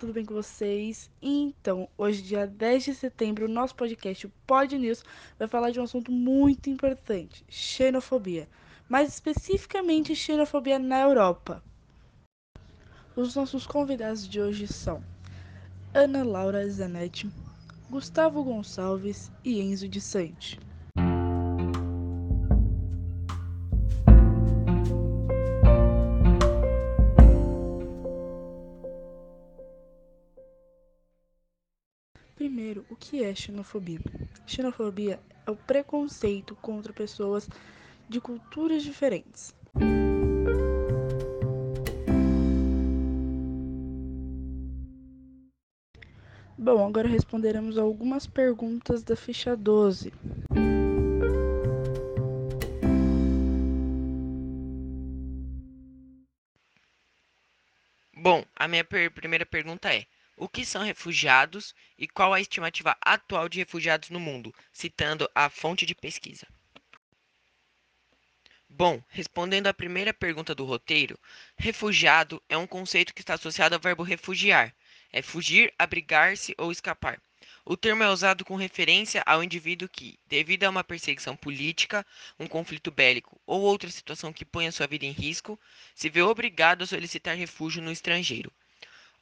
tudo bem com vocês? Então, hoje, dia 10 de setembro, o nosso podcast, o Pod News, vai falar de um assunto muito importante: xenofobia. Mais especificamente, xenofobia na Europa. Os nossos convidados de hoje são Ana Laura Zanetti, Gustavo Gonçalves e Enzo de Sante. Primeiro, o que é xenofobia? Xenofobia é o preconceito contra pessoas de culturas diferentes. Bom, agora responderemos algumas perguntas da ficha 12. Bom, a minha per primeira pergunta é: o que são refugiados e qual a estimativa atual de refugiados no mundo, citando a fonte de pesquisa. Bom, respondendo à primeira pergunta do roteiro, refugiado é um conceito que está associado ao verbo refugiar, é fugir, abrigar-se ou escapar. O termo é usado com referência ao indivíduo que, devido a uma perseguição política, um conflito bélico ou outra situação que ponha sua vida em risco, se vê obrigado a solicitar refúgio no estrangeiro.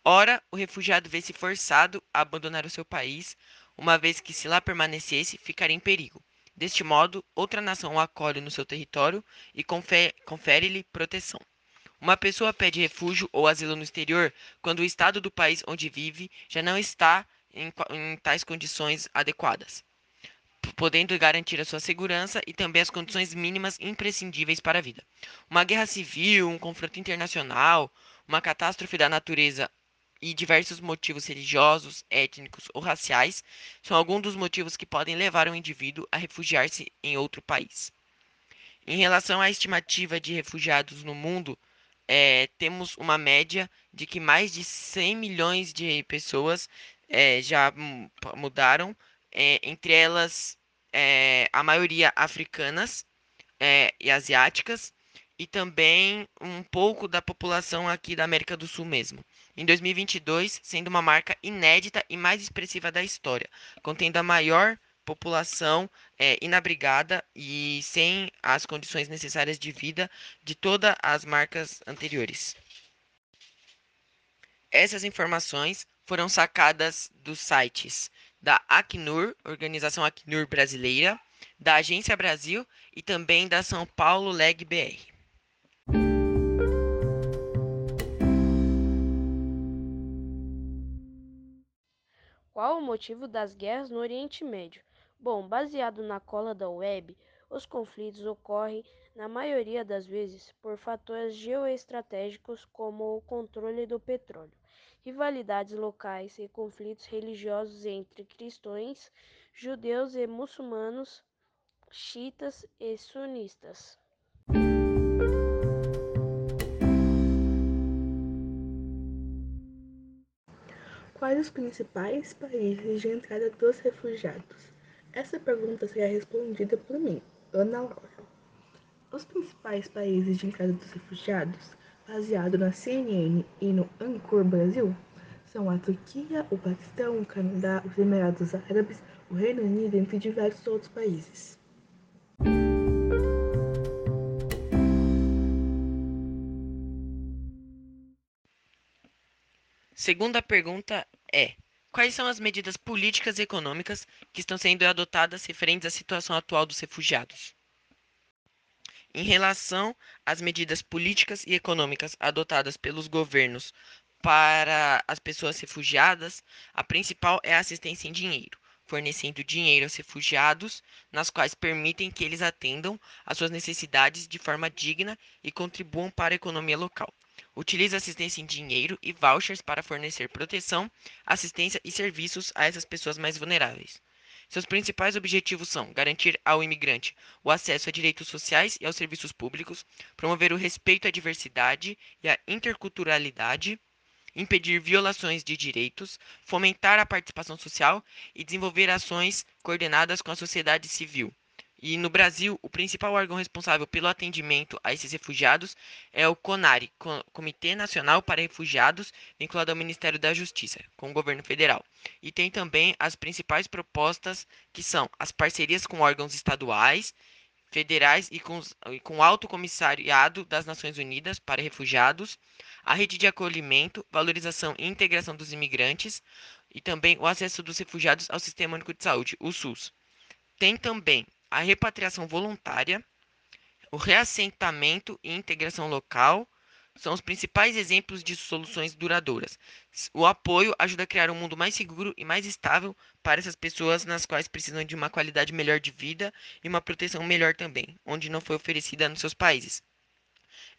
Ora, o refugiado vê-se forçado a abandonar o seu país, uma vez que, se lá permanecesse, ficaria em perigo. Deste modo, outra nação o acolhe no seu território e confere-lhe proteção. Uma pessoa pede refúgio ou asilo no exterior quando o estado do país onde vive já não está em, em tais condições adequadas, podendo garantir a sua segurança e também as condições mínimas imprescindíveis para a vida. Uma guerra civil, um confronto internacional, uma catástrofe da natureza e diversos motivos religiosos, étnicos ou raciais são alguns dos motivos que podem levar um indivíduo a refugiar-se em outro país. Em relação à estimativa de refugiados no mundo, é, temos uma média de que mais de 100 milhões de pessoas é, já mudaram, é, entre elas é, a maioria africanas é, e asiáticas, e também um pouco da população aqui da América do Sul mesmo. Em 2022, sendo uma marca inédita e mais expressiva da história, contendo a maior população é, inabrigada e sem as condições necessárias de vida de todas as marcas anteriores. Essas informações foram sacadas dos sites da Acnur, Organização Acnur Brasileira, da Agência Brasil e também da São Paulo Leg BR. Motivo das guerras no Oriente Médio? Bom, baseado na cola da web, os conflitos ocorrem, na maioria das vezes, por fatores geoestratégicos como o controle do petróleo, rivalidades locais e conflitos religiosos entre cristãos, judeus e muçulmanos, xiitas e sunistas. Quais os principais países de entrada dos refugiados? Essa pergunta será respondida por mim, Ana Laura. Os principais países de entrada dos refugiados, baseado na CNN e no Ancor Brasil, são a Turquia, o Paquistão, o Canadá, os Emirados Árabes, o Reino Unido, entre diversos outros países. Segunda pergunta é: quais são as medidas políticas e econômicas que estão sendo adotadas referentes à situação atual dos refugiados? Em relação às medidas políticas e econômicas adotadas pelos governos para as pessoas refugiadas, a principal é a assistência em dinheiro, fornecendo dinheiro aos refugiados, nas quais permitem que eles atendam às suas necessidades de forma digna e contribuam para a economia local. Utiliza assistência em dinheiro e vouchers para fornecer proteção, assistência e serviços a essas pessoas mais vulneráveis. Seus principais objetivos são garantir ao imigrante o acesso a direitos sociais e aos serviços públicos, promover o respeito à diversidade e à interculturalidade, impedir violações de direitos, fomentar a participação social e desenvolver ações coordenadas com a sociedade civil, E no Brasil, o principal órgão responsável pelo atendimento a esses refugiados é o CONARE, Comitê Nacional para Refugiados, vinculado ao Ministério da Justiça, com o governo federal. E tem também as principais propostas, que são as parcerias com órgãos estaduais, federais e com, e com o Alto Comissariado das Nações Unidas para Refugiados, a rede de acolhimento, valorização e integração dos imigrantes e também o acesso dos refugiados ao Sistema Único de Saúde, o SUS. Tem também a repatriação voluntária, o reassentamento e integração local são os principais exemplos de soluções duradouras. O apoio ajuda a criar um mundo mais seguro e mais estável para essas pessoas nas quais precisam de uma qualidade melhor de vida e uma proteção melhor também, onde não foi oferecida nos seus países.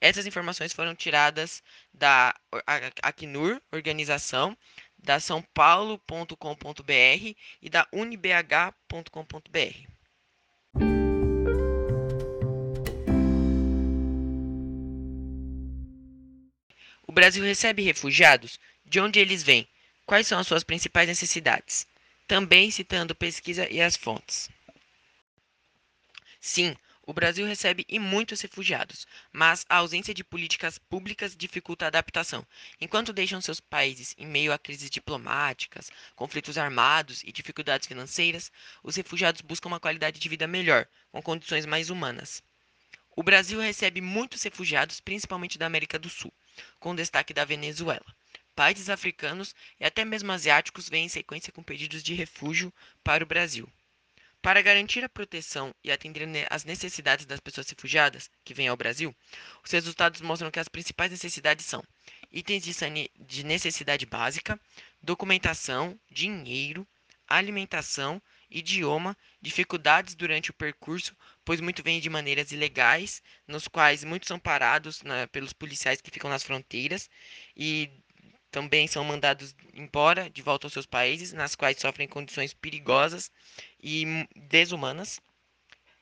Essas informações foram tiradas da Acnur, organização, da sãopaulo.com.br e da unibh.com.br. Brasil recebe refugiados? De onde eles vêm? Quais são as suas principais necessidades? Também citando pesquisa e as fontes. Sim, o Brasil recebe e muitos refugiados, mas a ausência de políticas públicas dificulta a adaptação. Enquanto deixam seus países em meio a crises diplomáticas, conflitos armados e dificuldades financeiras, os refugiados buscam uma qualidade de vida melhor, com condições mais humanas. O Brasil recebe muitos refugiados, principalmente da América do Sul com destaque da Venezuela. Países africanos e até mesmo asiáticos vêm em sequência com pedidos de refúgio para o Brasil. Para garantir a proteção e atender às necessidades das pessoas refugiadas que vêm ao Brasil, os resultados mostram que as principais necessidades são itens de necessidade básica, documentação, dinheiro, alimentação, idioma, dificuldades durante o percurso, pois muito vem de maneiras ilegais, nos quais muitos são parados né, pelos policiais que ficam nas fronteiras e também são mandados embora de volta aos seus países, nas quais sofrem condições perigosas e desumanas.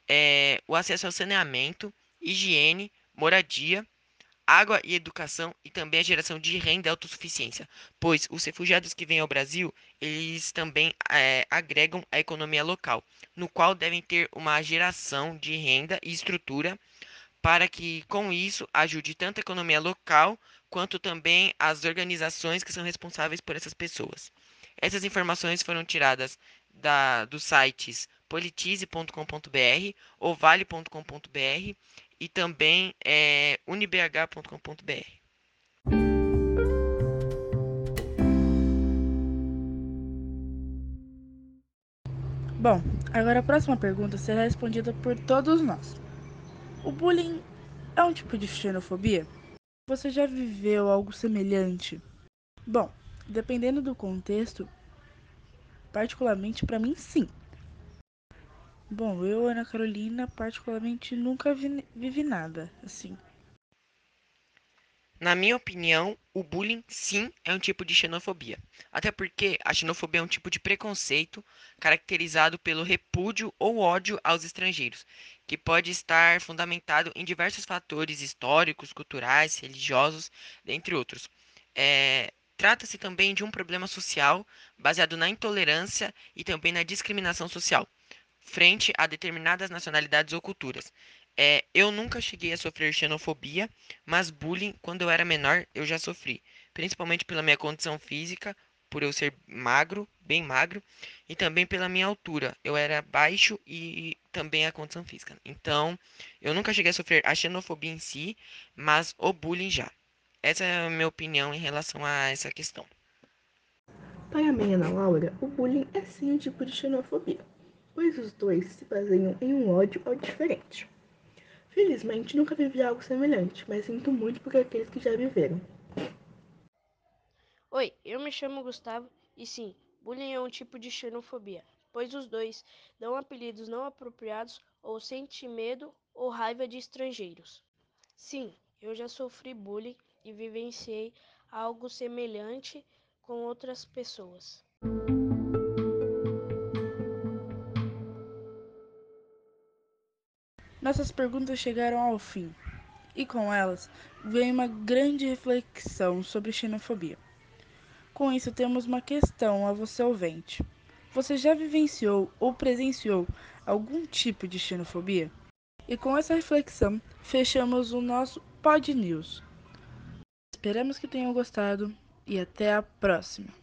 É, o acesso ao saneamento, higiene, moradia água e educação e também a geração de renda e autossuficiência, pois os refugiados que vêm ao Brasil, eles também é, agregam a economia local, no qual devem ter uma geração de renda e estrutura para que com isso ajude tanto a economia local quanto também as organizações que são responsáveis por essas pessoas. Essas informações foram tiradas da, dos sites politize.com.br ou vale.com.br e também é, unibh.com.br. Bom, agora a próxima pergunta será respondida por todos nós. O bullying é um tipo de xenofobia? Você já viveu algo semelhante? Bom, dependendo do contexto, particularmente para mim sim. Bom, eu, Ana Carolina, particularmente nunca vi, vivi nada assim. Na minha opinião, o bullying sim é um tipo de xenofobia. Até porque a xenofobia é um tipo de preconceito caracterizado pelo repúdio ou ódio aos estrangeiros, que pode estar fundamentado em diversos fatores históricos, culturais, religiosos, dentre outros. É, Trata-se também de um problema social baseado na intolerância e também na discriminação social frente a determinadas nacionalidades ou culturas. É, eu nunca cheguei a sofrer xenofobia, mas bullying, quando eu era menor, eu já sofri. Principalmente pela minha condição física, por eu ser magro, bem magro, e também pela minha altura. Eu era baixo e também a condição física. Então, eu nunca cheguei a sofrer a xenofobia em si, mas o bullying já. Essa é a minha opinião em relação a essa questão. Para a minha Laura, o bullying é sim um tipo de xenofobia pois os dois se baseiam em um ódio ao diferente. Felizmente nunca vivi algo semelhante, mas sinto muito por aqueles que já viveram. Oi, eu me chamo Gustavo e sim, bullying é um tipo de xenofobia, pois os dois dão apelidos não apropriados ou sentem medo ou raiva de estrangeiros. Sim, eu já sofri bullying e vivenciei algo semelhante com outras pessoas. Nossas perguntas chegaram ao fim, e com elas vem uma grande reflexão sobre xenofobia. Com isso, temos uma questão a você ouvinte. Você já vivenciou ou presenciou algum tipo de xenofobia? E com essa reflexão, fechamos o nosso Pod News. Esperamos que tenham gostado e até a próxima!